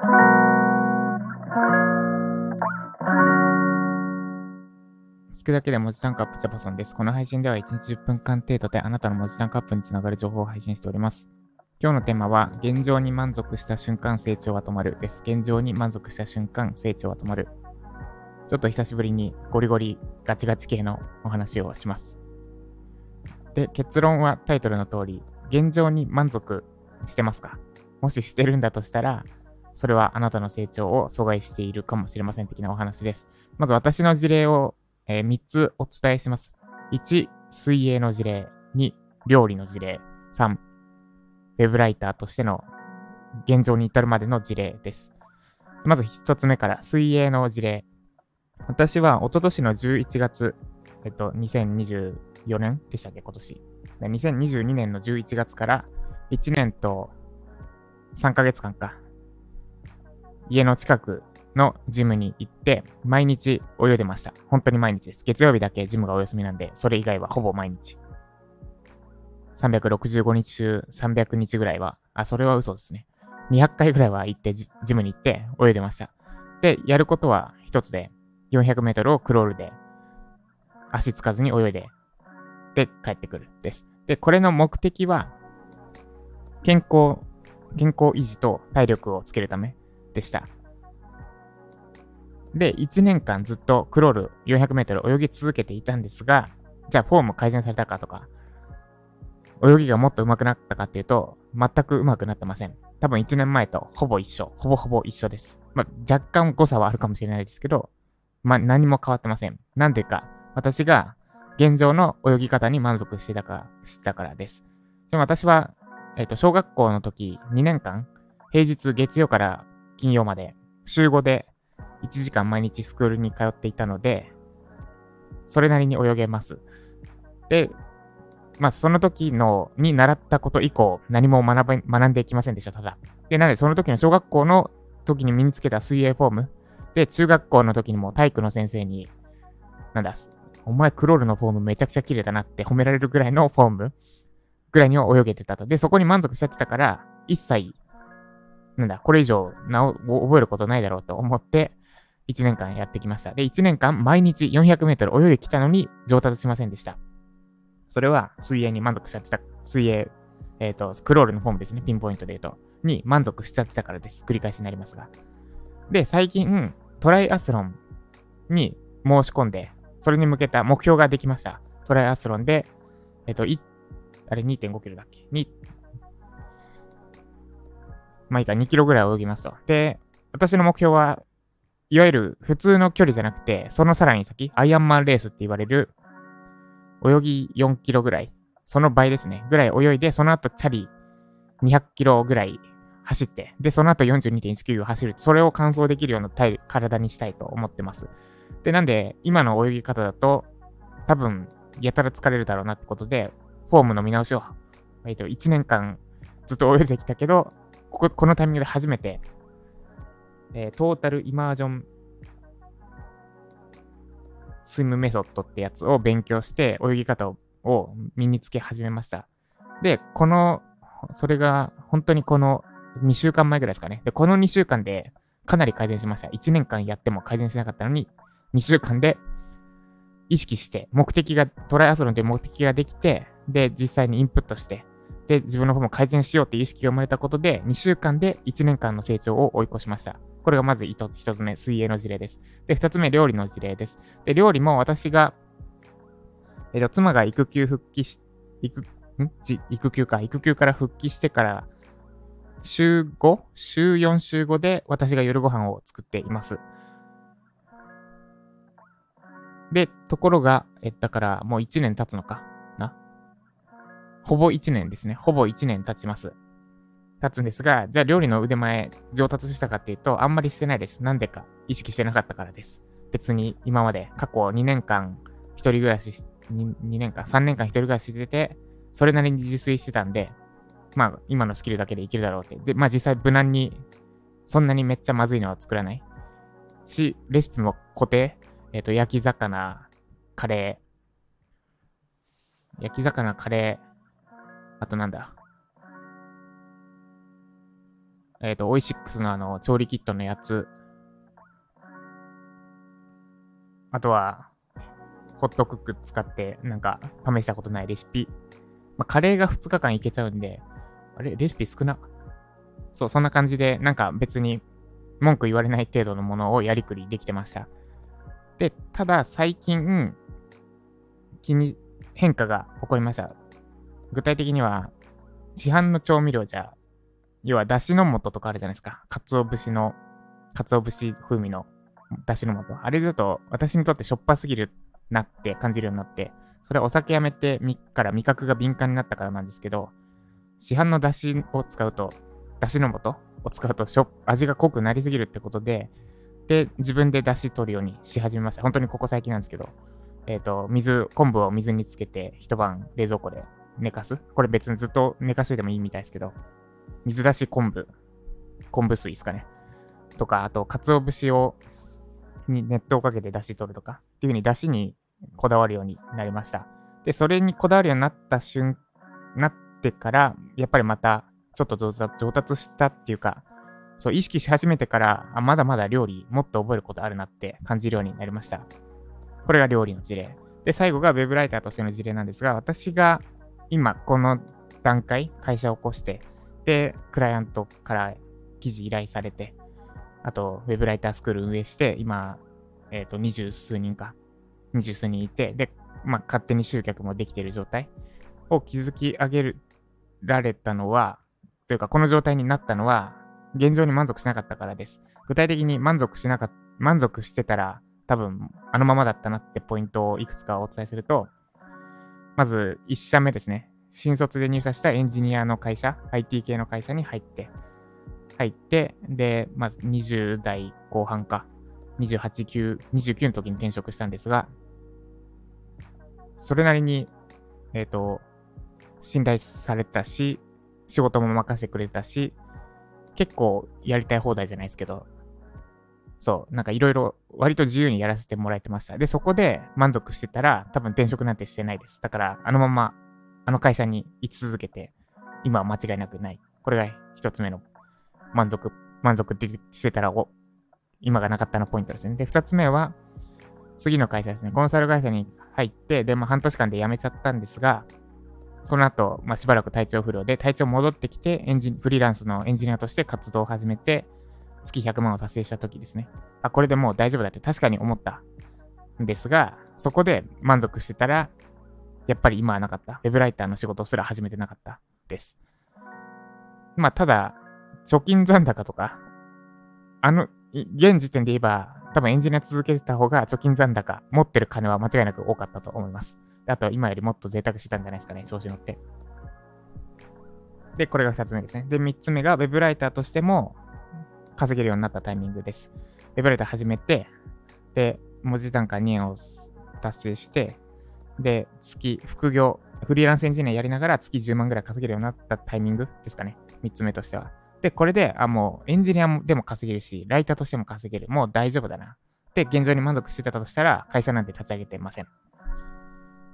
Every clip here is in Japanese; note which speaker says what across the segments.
Speaker 1: 聞くだけで文字タンクアップジャパソンです。この配信では1日10分間程度であなたの文字タンクアップにつながる情報を配信しております。今日のテーマは、現状に満足した瞬間成長は止まるです。現状に満足した瞬間成長は止まる。ちょっと久しぶりにゴリゴリガチガチ系のお話をします。で、結論はタイトルの通り、現状に満足してますか？もししてるんだとしたら、それはあなたの成長を阻害しているかもしれません的なお話です。まず私の事例を、えー3つお伝えします。1、水泳の事例。2、料理の事例。3、ウェブライターとしての現状に至るまでの事例です。まず1つ目から、水泳の事例。私は一昨年の11月、えっと、2024年でしたっけ、今年。2022年の11月から1年と3ヶ月間か、家の近くのジムに行って、毎日泳いでました。本当に毎日です。月曜日だけジムがお休みなんで、それ以外はほぼ毎日。365日中300日ぐらいは、あ、それは嘘ですね。200回ぐらいは行ってジ、ジムに行って泳いでました。で、やることは一つで、400メートルをクロールで、足つかずに泳いで、で、帰ってくるです。で、これの目的は、健康、健康維持と体力をつけるためでした。で、1年間ずっとクロール400メートル泳ぎ続けていたんですが、じゃあフォーム改善されたかとか、泳ぎがもっと上手くなったかっていうと、全く上手くなってません。多分1年前とほぼ一緒。ほぼほぼ一緒です。まあ、若干誤差はあるかもしれないですけど、まあ、何も変わってません。なんでか、私が現状の泳ぎ方に満足してたから、してたからです。でも私は、えっ、と、小学校の時2年間、平日月曜から金曜まで、週5で1時間毎日スクールに通っていたので、それなりに泳げます。で、まあ、その時の、に習ったこと以降、何も学べ、学んでいきませんでした、ただ。で、なので、その時の小学校の時に身につけた水泳フォーム、で、中学校の時にも体育の先生に、なんだ、お前クロールのフォームめちゃくちゃ綺麗だなって褒められるぐらいのフォームぐらいには泳げてたと。で、そこに満足しちゃってたから、一切、なんだ、これ以上なお覚えることないだろうと思って、1年間やってきました。で、1年間毎日400メートル泳いできたのに上達しませんでした。それは水泳に満足しちゃってた、水泳、えっ、と、クロールのフォームですね、ピンポイントで言うと、に満足しちゃってたからです。繰り返しになりますが。で、最近、トライアスロンに申し込んで、それに向けた目標ができました。トライアスロンで、えっ、と、い、あれ2.5キロだっけ、まあいいか、2キロぐらい泳ぎますと。で、私の目標は、いわゆる普通の距離じゃなくて、そのさらに先、アイアンマンレースって言われる、泳ぎ4キロぐらい、その倍ですね、ぐらい泳いで、その後チャリ200キロぐらい走って、で、その後42.195走る。それを完走できるような体体にしたいと思ってます。で、なんで、今の泳ぎ方だと、多分、やたら疲れるだろうなってことで、フォームの見直しを、えっと、1年間ずっと泳いできたけど、ここ、このタイミングで初めて、えートータルイマージョンスイムメソッドってやつを勉強して、泳ぎ方を身につけ始めました。で、この、それが本当にこの2週間前ぐらいですかね。で、この2週間でかなり改善しました。1年間やっても改善しなかったのに、2週間で意識して、目的が、トライアスロンという目的ができて、で、実際にインプットして、で、自分の方も改善しようっていう意識が生まれたことで、2週間で1年間の成長を追い越しました。これがまず一つ目、水泳の事例です。で、二つ目、料理の事例です。で、料理も私が、えっと、妻が育休復帰し、育、ん？育休か、育休から復帰してから、週 5? 週4週5で私が夜ご飯を作っています。で、ところが、え、だからもう1年経つのかほぼ1年ですね。ほぼ1年経ちます。経つんですが、じゃあ料理の腕前上達したかっていうと、あんまりしてないです。なんでか意識してなかったからです。別に今まで過去2年間一人暮らしし、2, 2年間、3年間一人暮らししてて、それなりに自炊してたんで、まあ今のスキルだけでいけるだろうって。で、まあ実際無難に、そんなにめっちゃまずいのは作らない。し、レシピも固定。えっ、と、焼き魚、カレー。焼き魚、カレー。あとなんだ？えっ、ー、と、オイシックスのあの、調理キットのやつ。あとは、ホットクック使って、なんか、試したことないレシピ。まあ、カレーが2日間いけちゃうんで、あれ？レシピ少な？そう、そんな感じで、なんか別に文句言われない程度のものをやりくりできてました。で、ただ最近、気に、変化が起こりました。具体的には、市販の調味料じゃ、要は、だしの素とかあるじゃないですか。鰹節の、鰹節風味のだしの素。あれだと、私にとってしょっぱすぎるなって感じるようになって、それはお酒やめてみから味覚が敏感になったからなんですけど、市販のだしを使うと、だしの素を使うとしょ味が濃くなりすぎるってことで、で、自分でだし取るようにし始めました。本当にここ最近なんですけど、えっ、ー、と、水、昆布を水につけて一晩冷蔵庫で寝かす？これ別にずっと寝かしといてもいいみたいですけど、水出し昆布、昆布水ですかね。とか、あと、鰹節を、に熱湯をかけて出し取るとか、っていう風に出汁にこだわるようになりました。で、それにこだわるようになった瞬、なってから、やっぱりまた、ちょっと上達したっていうか、そう、意識し始めてから、あ、まだまだ料理もっと覚えることあるなって感じるようになりました。これが料理の事例。で、最後が Web ライターとしての事例なんですが、私が今この段階、会社を起こして、で、クライアントから記事依頼されて、あと、Web ライタースクール運営して、今、えっ、と、二十数人か、二十数人いて、で、まあ、勝手に集客もできている状態を築き上げられたのは、というか、この状態になったのは、現状に満足しなかったからです。具体的に満足しなかった、満足してたら、多分、あのままだったなってポイントをいくつかお伝えすると、まず、1社目ですね。新卒で入社したエンジニアの会社、IT 系の会社に入って、入って、で、まず20代後半か、28、9、29の時に転職したんですが、それなりに、えっ、ー、と、信頼されたし、仕事も任せてくれたし、結構やりたい放題じゃないですけど、そう、なんかいろいろ割と自由にやらせてもらえてました。で、そこで満足してたら多分転職なんてしてないです。だからあのままあの会社に居続けて、今は間違いなくない。これが一つ目の満足、満足してたらお、今がなかったのポイントですね。で、二つ目は、次の会社ですね。コンサル会社に入って、で、まあ半年間で辞めちゃったんですが、その後、まあ、しばらく体調不良で、体調戻ってきて、エンジン、フリーランスのエンジニアとして活動を始めて、月100万を達成した時ですね。あ、これでもう大丈夫だって確かに思ったんですが、そこで満足してたら、やっぱり今はなかった。ウェブライターの仕事すら始めてなかったです。まあ、ただ、貯金残高とか、あの、現時点で言えば、多分エンジニア続けてた方が貯金残高、持ってる金は間違いなく多かったと思います。あと今よりもっと贅沢してたんじゃないですかね、調子乗って。で、これが2つ目ですね。で、3つ目が Web ライターとしても稼げるようになったタイミングです。Web ライター始めて、で、文字単価2円を達成して、で、月、副業、フリーランスエンジニアやりながら月10万ぐらい稼げるようになったタイミングですかね。3つ目としては。で、これで、あ、もうエンジニアでも稼げるし、ライターとしても稼げる。もう大丈夫だな。で、現状に満足してたとしたら、会社なんて立ち上げてません。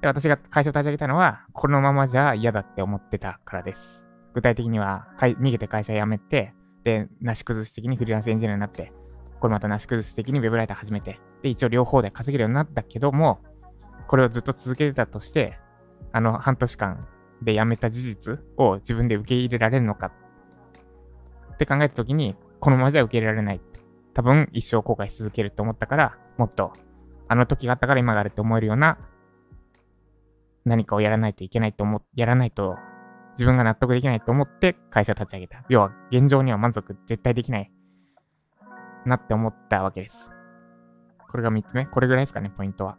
Speaker 1: で、私が会社を立ち上げたのは、このままじゃ嫌だって思ってたからです。具体的には、逃げて会社辞めて、なし崩し的にフリーランスエンジニアになって、これまたなし崩し的にウェブライター始めて、で、一応両方で稼げるようになったけども、これをずっと続けてたとして、あの半年間で辞めた事実を自分で受け入れられるのかって考えたときに、このままじゃ受け入れられない。多分一生後悔し続けると思ったから、もっと、あの時があったから今があるって思えるような何かをやらないといけないと思っ、やらないと自分が納得できないと思って会社立ち上げた。要は現状には満足絶対できないなって思ったわけです。これが3つ目。これぐらいですかね、ポイントは。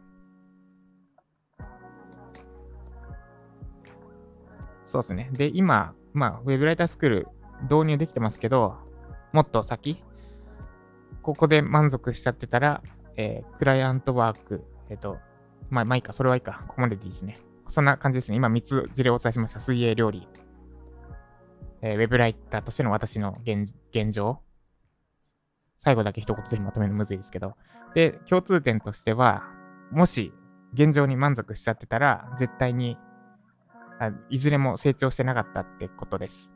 Speaker 1: そうですね。で、今、まあ、ウェブライタースクール導入できてますけど、もっと先、ここで満足しちゃってたら、えー、クライアントワーク、えっ、ー、と、まあ、まあいいか、それはいいか。ここまででいいですね。そんな感じですね。今3つ事例をお伝えしました。水泳料理。えー、ウェブライターとしての私の現現状。最後だけ一言でまとめるのむずいですけど。で、共通点としては、もし現状に満足しちゃってたら、絶対にあいずれも成長してなかったってことです。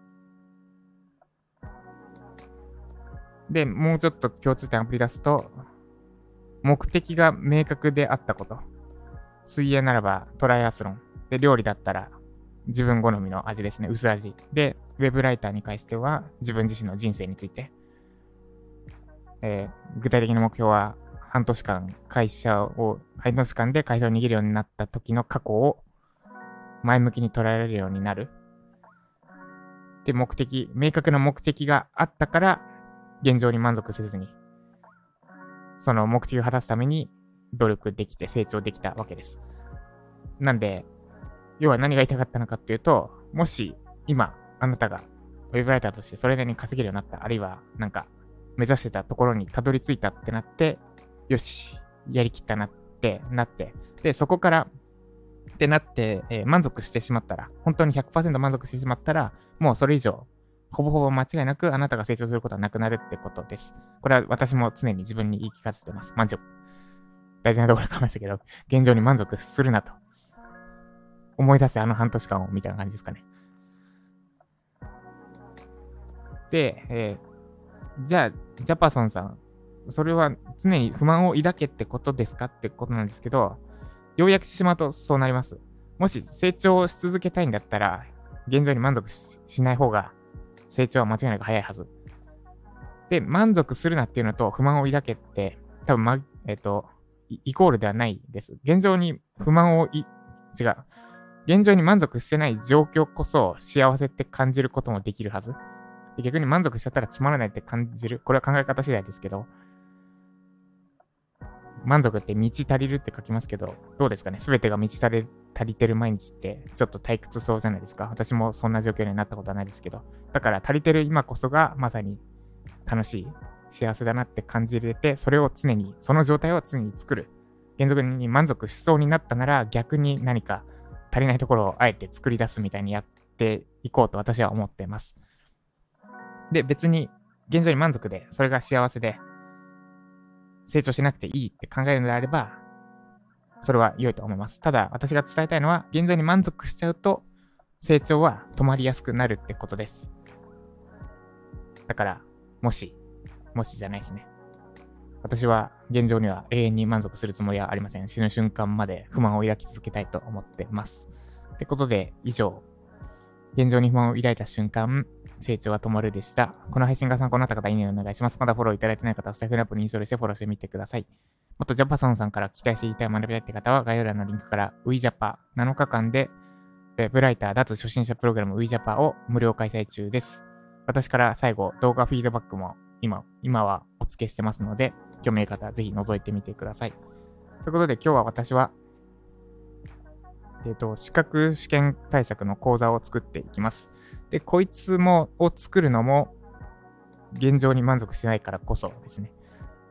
Speaker 1: で、もうちょっと共通点を繰り出すと、目的が明確であったこと。水泳ならばトライアスロン。で、料理だったら自分好みの味ですね。薄味。で、ウェブライターに関しては自分自身の人生について。えー、具体的な目標は半年間会社を、半年間で会社を握るようになった時の過去を前向きに捉えられるようになる。で、目的、明確な目的があったから、現状に満足せずに、その目的を果たすために努力できて成長できたわけです。なんで、要は何が言いたかったのかっていうと、もし今、あなたがウェブライターとしてそれなりに稼げるようになった、あるいはなんか目指してたところにたどり着いたってなって、よし、やりきったなってなって、で、そこからってなって、えー、満足してしまったら、本当に100%満足してしまったら、もうそれ以上、ほぼほぼ間違いなくあなたが成長することはなくなるってことです。これは私も常に自分に言い聞かせてます。満足。大事なところかましたけど、現状に満足するなと。思い出せあの半年間をみたいな感じですかね。で、えー、じゃあ、ジャパソンさん、それは常に不満を抱けってことですかってことなんですけど、要約してしまうとそうなります。もし成長し続けたいんだったら、現状に満足しない方が成長は間違いなく早いはず。で、満足するなっていうのと不満を抱けって、多分、ま、えっ、ー、と、イコールではないです。現状に不満を、違う。現状に満足してない状況こそ幸せって感じることもできるはず。逆に満足しちゃったらつまらないって感じる。これは考え方次第ですけど、満足って満ち足りるって書きますけど、どうですかね？すべてが満ち足り足りてる毎日ってちょっと退屈そうじゃないですか？私もそんな状況になったことはないですけど。だから足りてる今こそがまさに楽しい、幸せだなって感じれて、それを常に、その状態を常に作る。原則に満足しそうになったなら逆に何か足りないところをあえて作り出すみたいにやっていこうと私は思っています。で、別に現状に満足で、それが幸せで、成長しなくていいって考えるのであれば、それは良いと思います。ただ、私が伝えたいのは、現状に満足しちゃうと、成長は止まりやすくなるってことです。だから、もし、もしじゃないですね。私は現状には永遠に満足するつもりはありません。死ぬ瞬間まで不満を抱き続けたいと思ってます。ってことで、以上、現状に不満を抱いた瞬間、成長は止まるでした。この配信が参考になった方、いいねお願いします。まだフォローいただいてない方は、スタイフラップにインストールしてフォローしてみてください。もっとジャパソンさんから期待していたい学びたいって方は、概要欄のリンクから WeJapa7 日間で、ウェブライター脱初心者プログラム WeJapa を無料開催中です。私から最後、動画フィードバックも今、今はお付けしてますので、興味ある方はぜひ覗いてみてください。ということで今日は私はえっ、ー、と、資格試験対策の講座を作っていきます。で、こいつも、を作るのも、現状に満足しないからこそですね。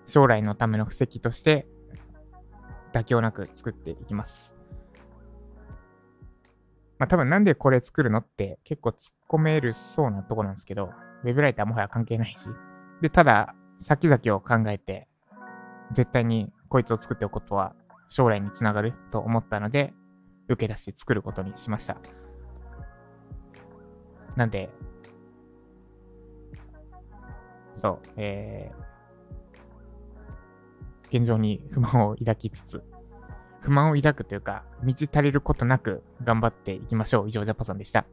Speaker 1: 将来のための布石として、妥協なく作っていきます。まあ多分なんでこれ作るのって結構突っ込めるそうなとこなんですけど、ウェブライターもはや関係ないし。で、ただ、先々を考えて、絶対にこいつを作っておくことは将来につながると思ったので、受け出し作ることにしました。なんで、そう、えー、現状に不満を抱きつつ、不満を抱くというか、満ち足りることなく頑張っていきましょう。以上、ジャパさんでした。